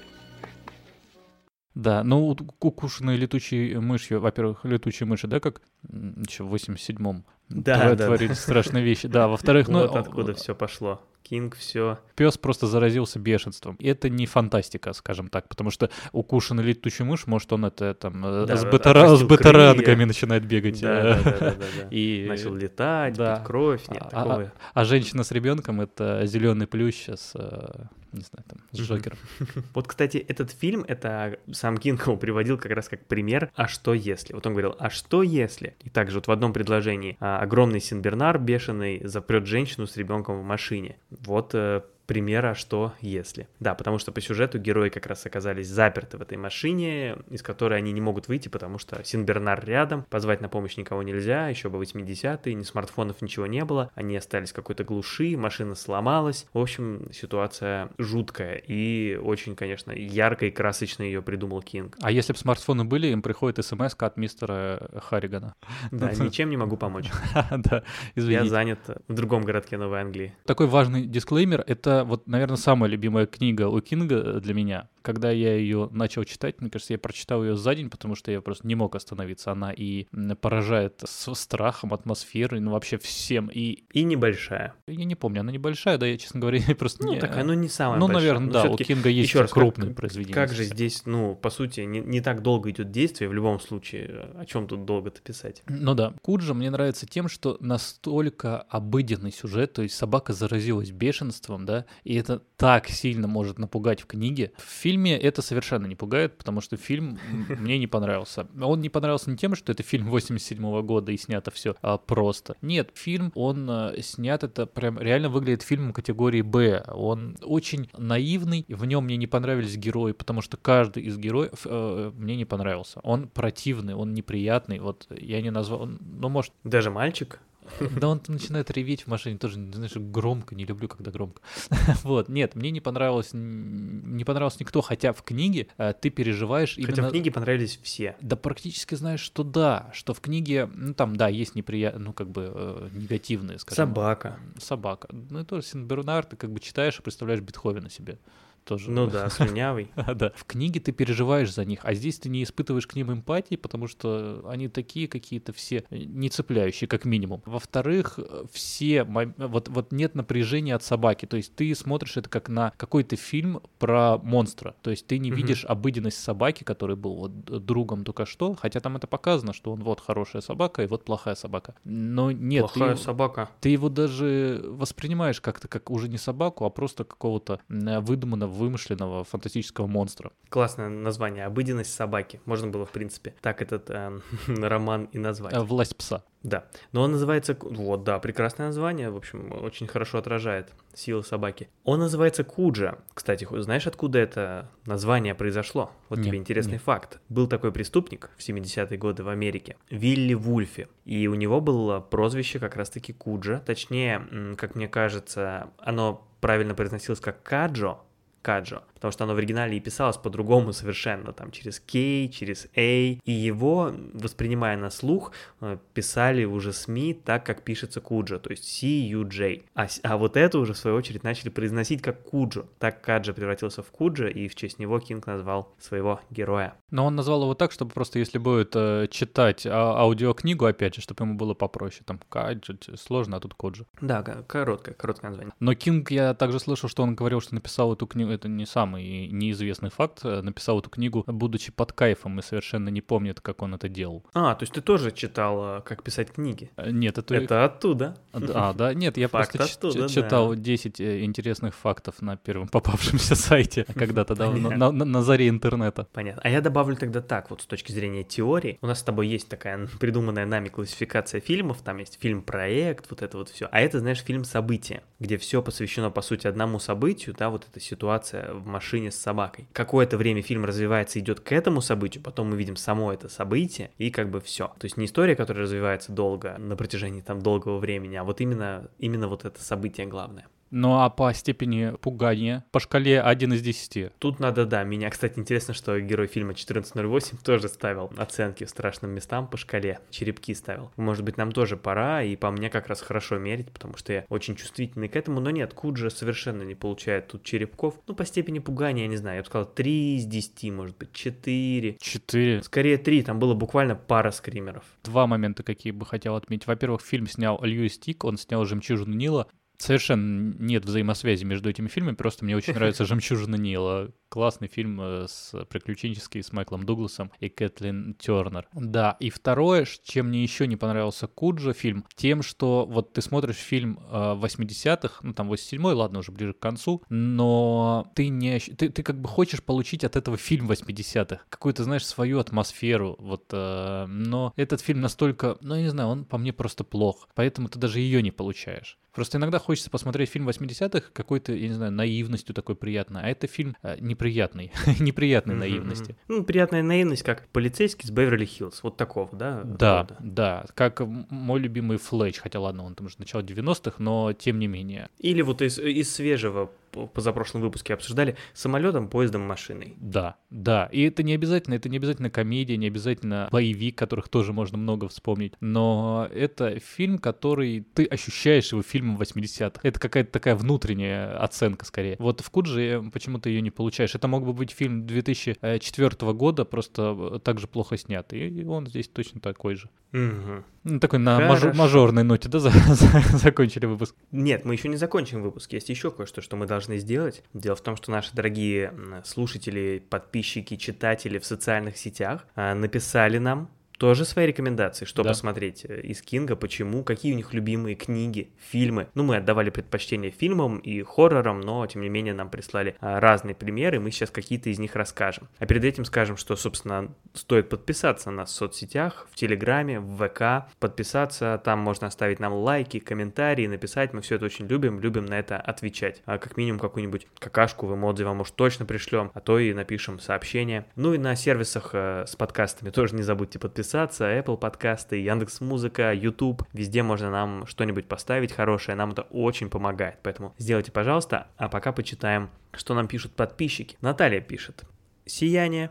Да, ну, укушенные летучей мышью, во-первых, летучие мыши, да, как еще в 87-м Да, творят да, творили страшные вещи. Да, во-вторых, ну, Вот откуда все пошло. Кинг все. пес просто заразился бешенством. И это не фантастика, скажем так, потому что укушенный летучий мышь, может, он это там э, Да, с, отрастил с батарангами крылья. начинает бегать. Да, э, да, да, да, да. И... Начал летать, да. пить кровь. Нет, А- такого. А женщина с ребенком это зеленый плющ с, э, не знаю, там, с. Джокером. Вот, кстати, этот фильм, это сам Кинг его приводил как раз как пример «А что если?». Вот он говорил «А что если?». И также вот в одном предложении а, огромный Синбернар бешеный запрет женщину с ребенком в машине. Вот э, пример «А что если?». Да, потому что по сюжету герои как раз оказались заперты в этой машине, из которой они не могут выйти, потому что Синбернар рядом, позвать на помощь никого нельзя, еще бы 80-е, ни смартфонов, ничего не было, они остались в какой-то глуши, машина сломалась. В общем, ситуация жуткая и очень, конечно, ярко и красочно ее придумал Кинг. А если бы смартфоны были, им приходит смс от мистера Харригана. Да, ничем не могу помочь. Да, Я извините. занят в другом городке Новой Англии. Такой важный дисклеймер — это вот, наверное, самая любимая книга у Кинга для меня. Когда я ее начал читать, мне кажется, я прочитал ее за день, потому что я просто не мог остановиться. Она и поражает с страхом, атмосферой, ну вообще всем. И И небольшая. я не помню, она небольшая, да, я, честно говоря, просто Ну, не... такая, ну, не самая Ну, большая. наверное, Но да, у Кинга есть еще раз, как- крупные произведения. Как же здесь, ну, по сути, не, не так долго идет действие, в любом случае, о чем тут долго-то писать? Ну да, Куджа мне нравится тем, что настолько обыденный сюжет, то есть собака заразилась бешенством, да, и это так сильно может напугать в книге. В фильме это совершенно не пугает, потому что фильм мне не понравился. Он не понравился не тем, что это фильм 87 года и снято все просто. Нет, фильм, он э, снят, это прям реально выглядит фильмом категории Б. Он очень наивный, в нем мне не понравились герои, потому что каждый из героев э, мне не понравился. Он противный, он неприятный, вот я не назвал, ну может, Даже мальчик? да он начинает реветь в машине, тоже, знаешь, громко, не люблю, когда громко. Вот, нет, мне не понравилось, не понравился никто, хотя в книге э, ты переживаешь именно... Хотя в книге понравились все. Да практически знаешь, что да, что в книге, ну там, да, есть неприятные, ну как бы э, негативные, скажем. Собака. Собака. Ну и тоже Синбернар, ты как бы читаешь и представляешь Бетховена себе. Тоже. Ну да, слюнявый. Да. В книге ты переживаешь за них, а здесь ты не испытываешь к ним эмпатии, потому что они такие какие-то все э, не цепляющие, как минимум. Во-вторых, э, все вот, вот нет напряжения от собаки. То есть ты смотришь это как на какой-то фильм про монстра. То есть ты не видишь обыденность собаки, который был вот другом только что, хотя там это показано, что он вот хорошая собака и вот плохая собака. Но нет, ты Плохая его- собака. ты его даже воспринимаешь как-то как уже не собаку, а просто какого-то м, выдуманного, вымышленного фантастического монстра. Классное название. Обыденность собаки. Можно было, в принципе, так этот э, роман и назвать. Э, Власть пса. Да. Но он называется... Вот, да, прекрасное название. В общем, очень хорошо отражает силу собаки. Он называется Куджа. Кстати, знаешь, откуда это название произошло? Вот Нет, тебе интересный нет. факт. Был такой преступник в 70-е годы в Америке. Вилли Вульфи. И у него было прозвище как раз-таки Куджа. Точнее, как мне кажется, оно правильно произносилось как Каджо. Каджо, потому что оно в оригинале и писалось по-другому совершенно, там через K, через A, и его, воспринимая на слух, э, писали уже СМИ так, как пишется Куджо, то есть C-U-J. А, а вот это уже, в свою очередь, начали произносить как Куджо. Так Каджо превратился в Куджо, и в честь него Кинг назвал своего героя. Но он назвал его так, чтобы просто если будет э, читать а- аудиокнигу, опять же, чтобы ему было попроще. Там Каджи, сложно, а тут Коджи. Да, ко- короткое, короткое название. Но Кинг, я также слышал, что он говорил, что написал эту книгу, это не самый неизвестный факт, э, написал эту книгу, будучи под кайфом и совершенно не помнит, как он это делал. А, то есть ты тоже читал, э, как писать книги? Э, Нет, это... Это оттуда. А, да, нет, я Факт просто оттуда, ч- да. читал 10 э, интересных фактов на первом попавшемся сайте когда-то давно, на, на- на заре интернета. Понятно. А я добавлю тогда так, вот с точки зрения теории. У нас с тобой есть такая придуманная нами классификация фильмов, там есть фильм-проект, вот это вот все. А это, знаешь, фильм-событие, где все посвящено, по сути, одному событию, да, вот эта ситуация в машине с собакой. Какое-то время фильм развивается, идет к этому событию, потом мы видим само это событие, и как бы все. То есть не история, которая развивается долго, на протяжении там долгого времени, а вот именно, именно вот это событие главное. Ну а по степени пугания, по шкале 1 из 10. Тут надо, да, меня, кстати, интересно, что герой фильма 1408 тоже ставил оценки страшным местам по шкале, черепки ставил. Может быть, нам тоже пора, и по мне как раз хорошо мерить, потому что я очень чувствительный к этому, но нет, Куджа совершенно не получает тут черепков. Ну, по степени пугания, я не знаю, я бы сказал 3 из 10, может быть, 4. 4. Скорее 3, там было буквально пара скримеров. Два момента, какие бы хотел отметить. Во-первых, фильм снял Льюис Тик, он снял «Жемчужину Нила», совершенно нет взаимосвязи между этими фильмами, просто мне очень нравится «Жемчужина Нила». Классный фильм э, с приключенческий с Майклом Дугласом и Кэтлин Тернер. Да, и второе, чем мне еще не понравился Куджа фильм, тем, что вот ты смотришь фильм 80-х, э, ну там 87-й, ладно, уже ближе к концу, но ты не ты, ты как бы хочешь получить от этого фильм 80-х, какую-то, знаешь, свою атмосферу, вот, э, но этот фильм настолько, ну, я не знаю, он по мне просто плох, поэтому ты даже ее не получаешь. Просто иногда хочется посмотреть фильм 80-х какой-то, я не знаю, наивностью такой приятной, а это фильм э, неприятный, неприятной наивности. Ну, приятная наивность, как полицейский с Беверли-Хиллз, вот такого, да? Да, да, как мой любимый Флэч, хотя ладно, он там уже начало 90-х, но тем не менее. Или вот из, из свежего позапрошлом выпуске обсуждали, самолетом, поездом, машиной. Да, да. И это не обязательно, это не обязательно комедия, не обязательно боевик, которых тоже можно много вспомнить. Но это фильм, который ты ощущаешь его фильмом 80-х. Это какая-то такая внутренняя оценка скорее. Вот в Кудже почему-то ее не получаешь. Это мог бы быть фильм 2004 года, просто так же плохо снят. И он здесь точно такой же. Угу. Ну, такой на мажор, мажорной ноте, да, за, за, закончили выпуск? Нет, мы еще не закончим выпуск. Есть еще кое-что, что мы должны сделать. Дело в том, что наши дорогие слушатели, подписчики, читатели в социальных сетях а, написали нам тоже свои рекомендации, что да. посмотреть э, из Кинга, почему, какие у них любимые книги, фильмы. Ну, мы отдавали предпочтение фильмам и хоррорам, но, тем не менее, нам прислали а, разные примеры, мы сейчас какие-то из них расскажем. А перед этим скажем, что, собственно, стоит подписаться на нас в соцсетях, в Телеграме, в ВК, подписаться, там можно оставить нам лайки, комментарии, написать, мы все это очень любим, любим на это отвечать. А как минимум какую-нибудь какашку в эмодзи вам, может, точно пришлем, а то и напишем сообщение. Ну и на сервисах э, с подкастами тоже не забудьте подписаться подписаться, Apple подкасты, Яндекс Музыка, YouTube, везде можно нам что-нибудь поставить хорошее, нам это очень помогает, поэтому сделайте, пожалуйста, а пока почитаем, что нам пишут подписчики. Наталья пишет. Сияние,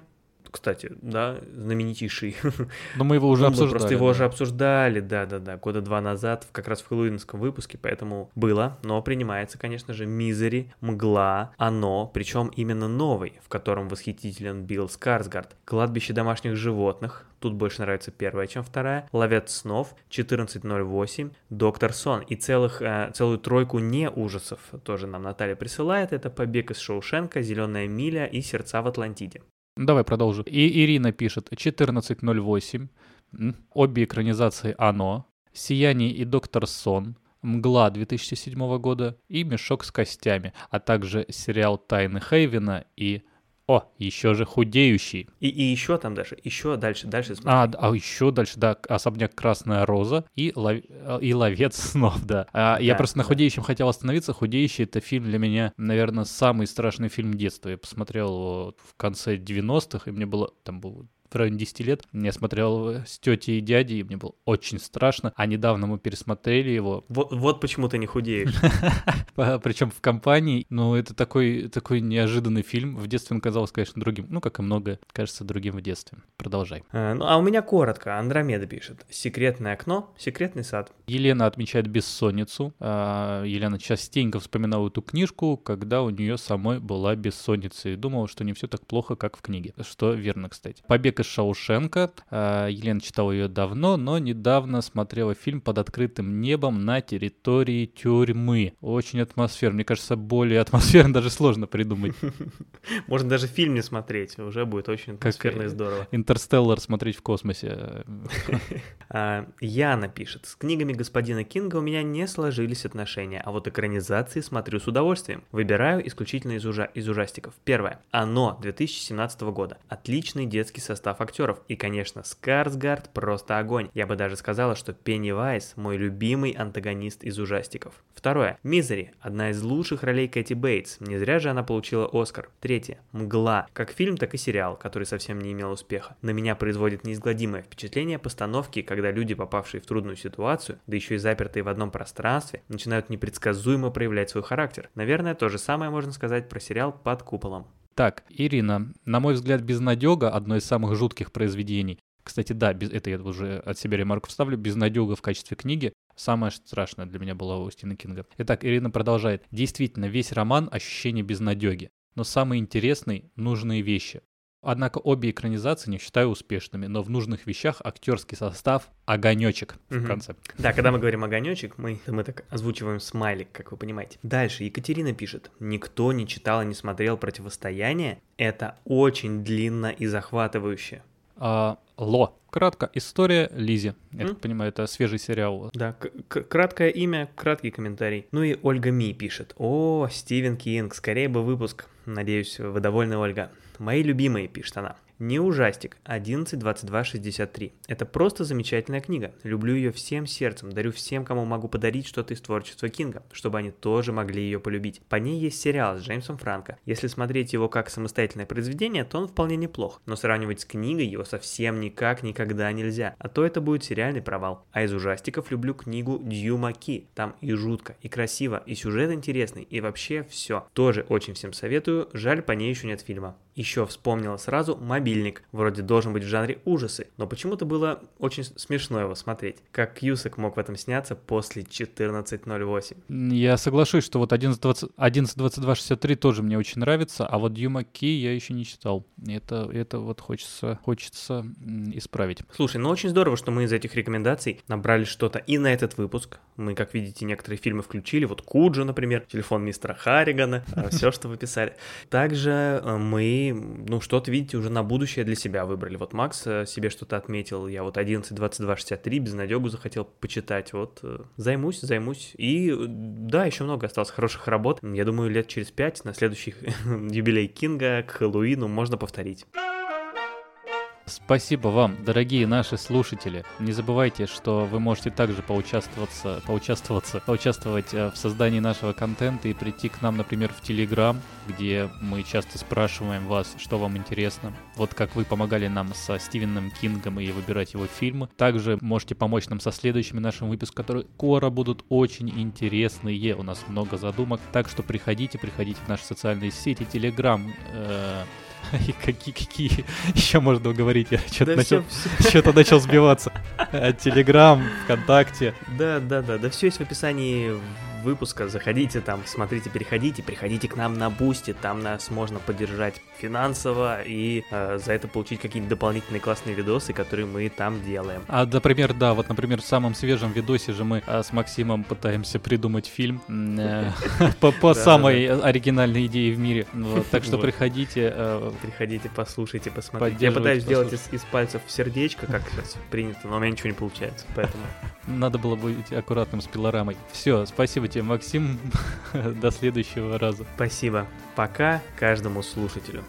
кстати, да, знаменитейший. Но мы его уже обсуждали. Просто его да. уже обсуждали, да-да-да, года два назад, как раз в хэллоуинском выпуске, поэтому было, но принимается, конечно же, Мизери, Мгла, Оно, причем именно новый, в котором восхитителен Билл Скарсгард, Кладбище домашних животных, тут больше нравится первая, чем вторая, Ловец снов, 1408, Доктор Сон и целых, э, целую тройку не ужасов тоже нам Наталья присылает, это Побег из Шоушенка, Зеленая миля и Сердца в Атлантиде. Давай продолжу. И Ирина пишет 14.08. Обе экранизации «Оно», «Сияние» и «Доктор Сон», «Мгла» 2007 года и «Мешок с костями», а также сериал «Тайны Хейвена» и о, еще же худеющий. И, и еще там даже, еще дальше, дальше смотри. А, а еще дальше, да, особняк Красная Роза и, лов... и Ловец снов, да. А, да я просто на худеющем хотел остановиться. Худеющий это фильм для меня, наверное, самый страшный фильм детства. Я посмотрел его в конце 90-х, и мне было, там был в районе 10 лет. Я смотрел с тетей и дядей, и мне было очень страшно. А недавно мы пересмотрели его. Вот, вот почему ты не худеешь. Причем в компании. Ну, это такой, такой неожиданный фильм. В детстве он казался, конечно, другим. Ну, как и многое, кажется, другим в детстве. Продолжай. А, ну, а у меня коротко. Андромеда пишет. Секретное окно, секретный сад. Елена отмечает бессонницу. А, Елена частенько вспоминала эту книжку, когда у нее самой была бессонница. И думала, что не все так плохо, как в книге. Что верно, кстати. Побег из Шаушенка. Елена читала ее давно, но недавно смотрела фильм «Под открытым небом на территории тюрьмы». Очень атмосферно. Мне кажется, более атмосферно даже сложно придумать. Можно даже фильм не смотреть, уже будет очень атмосферно и здорово. Интерстеллар смотреть в космосе. А, Яна пишет, с книгами господина Кинга у меня не сложились отношения, а вот экранизации смотрю с удовольствием. Выбираю исключительно из, ужа из ужастиков. Первое. Оно 2017 года. Отличный детский состав состав актеров. И, конечно, Скарсгард просто огонь. Я бы даже сказала, что Пеннивайз мой любимый антагонист из ужастиков. Второе. Мизери. Одна из лучших ролей Кэти Бейтс. Не зря же она получила Оскар. Третье. Мгла. Как фильм, так и сериал, который совсем не имел успеха. На меня производит неизгладимое впечатление постановки, когда люди, попавшие в трудную ситуацию, да еще и запертые в одном пространстве, начинают непредсказуемо проявлять свой характер. Наверное, то же самое можно сказать про сериал «Под куполом». Так, Ирина, на мой взгляд, «Безнадега» — одно из самых жутких произведений. Кстати, да, без, это я уже от себя ремарку вставлю. «Безнадега» в качестве книги самое страшное для меня было у Стивена Кинга. Итак, Ирина продолжает. Действительно, весь роман — ощущение безнадеги. Но самый интересный — нужные вещи. Однако обе экранизации не считаю успешными, но в нужных вещах актерский состав огонечек в конце. Да, когда мы говорим огонечек, мы, мы так озвучиваем смайлик, как вы понимаете. Дальше Екатерина пишет. Никто не читал и не смотрел противостояние. Это очень длинно и захватывающе. А, Ло. Кратко. История Лизи. Я так понимаю, это свежий сериал. Да, краткое имя, краткий комментарий. Ну и Ольга Ми пишет. О, Стивен Кинг, скорее бы выпуск. Надеюсь, вы довольны, Ольга. Мои любимые, пишет она. Не ужастик, 11.22.63. Это просто замечательная книга. Люблю ее всем сердцем, дарю всем, кому могу подарить что-то из творчества Кинга, чтобы они тоже могли ее полюбить. По ней есть сериал с Джеймсом Франко. Если смотреть его как самостоятельное произведение, то он вполне неплох, но сравнивать с книгой его совсем никак никогда нельзя, а то это будет сериальный провал. А из ужастиков люблю книгу Дьюма Ки. Там и жутко, и красиво, и сюжет интересный, и вообще все. Тоже очень всем советую, жаль, по ней еще нет фильма. Еще вспомнила сразу мобильник. Вроде должен быть в жанре ужасы, но почему-то было очень смешно его смотреть. Как Кьюсак мог в этом сняться после 14.08. Я соглашусь, что вот 11.22.63 тоже мне очень нравится, а вот Дьюма Ки я еще не читал. Это, это вот хочется, хочется исправить. Слушай, ну очень здорово, что мы из этих рекомендаций набрали что-то и на этот выпуск. Мы, как видите, некоторые фильмы включили. Вот Куджу, например, телефон мистера Харригана, все, что вы писали. Также э, мы ну, что-то, видите, уже на будущее для себя выбрали. Вот Макс э, себе что-то отметил, я вот 11, 22, 63, безнадегу захотел почитать, вот э, займусь, займусь. И да, еще много осталось хороших работ. Я думаю, лет через пять на следующий юбилей Кинга к Хэллоуину можно повторить. Спасибо вам, дорогие наши слушатели. Не забывайте, что вы можете также поучаствоваться, поучаствоваться, поучаствовать э, в создании нашего контента и прийти к нам, например, в Телеграм, где мы часто спрашиваем вас, что вам интересно. Вот как вы помогали нам со Стивеном Кингом и выбирать его фильмы. Также можете помочь нам со следующими нашими выпусками, которые скоро будут очень интересные. У нас много задумок. Так что приходите, приходите в наши социальные сети, Телеграм, э, И какие, какие еще можно говорить? Я что-то, да начал, что-то начал сбиваться. Телеграм, ВКонтакте. Да, да, да. Да все есть в описании выпуска. Заходите там, смотрите, переходите, приходите к нам на Бусти, там нас можно поддержать финансово и э, за это получить какие-нибудь дополнительные классные видосы, которые мы там делаем. А, например, да, вот, например, в самом свежем видосе же мы э, с Максимом пытаемся придумать фильм э, по самой оригинальной идее в мире. Так что приходите. Э, приходите, послушайте, посмотрите. Я пытаюсь сделать из пальцев сердечко, как сейчас принято, но у меня ничего не получается, поэтому... Надо было быть аккуратным с пилорамой. Все, спасибо тебе, Максим. До следующего раза. Спасибо. Пока каждому слушателю.